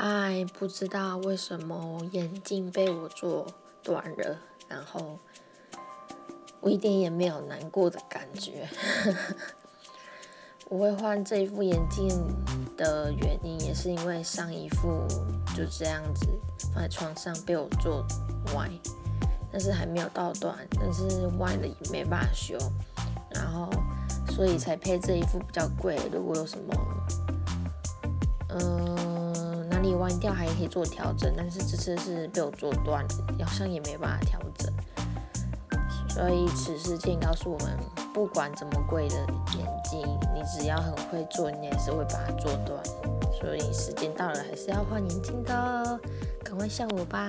嗨，不知道为什么眼镜被我做断了，然后我一点也没有难过的感觉。我会换这一副眼镜的原因，也是因为上一副就这样子放在床上被我做歪，但是还没有到断，但是歪了也没办法修，然后所以才配这一副比较贵。如果有什么，嗯，哪里弯掉还可以做调整，但是这次是被我做断，好像也没办法调整。所以此事件告诉我们，不管怎么贵的眼镜，你只要很会做，你也是会把它做断。所以时间到了，还是要换眼镜的，赶快像我吧。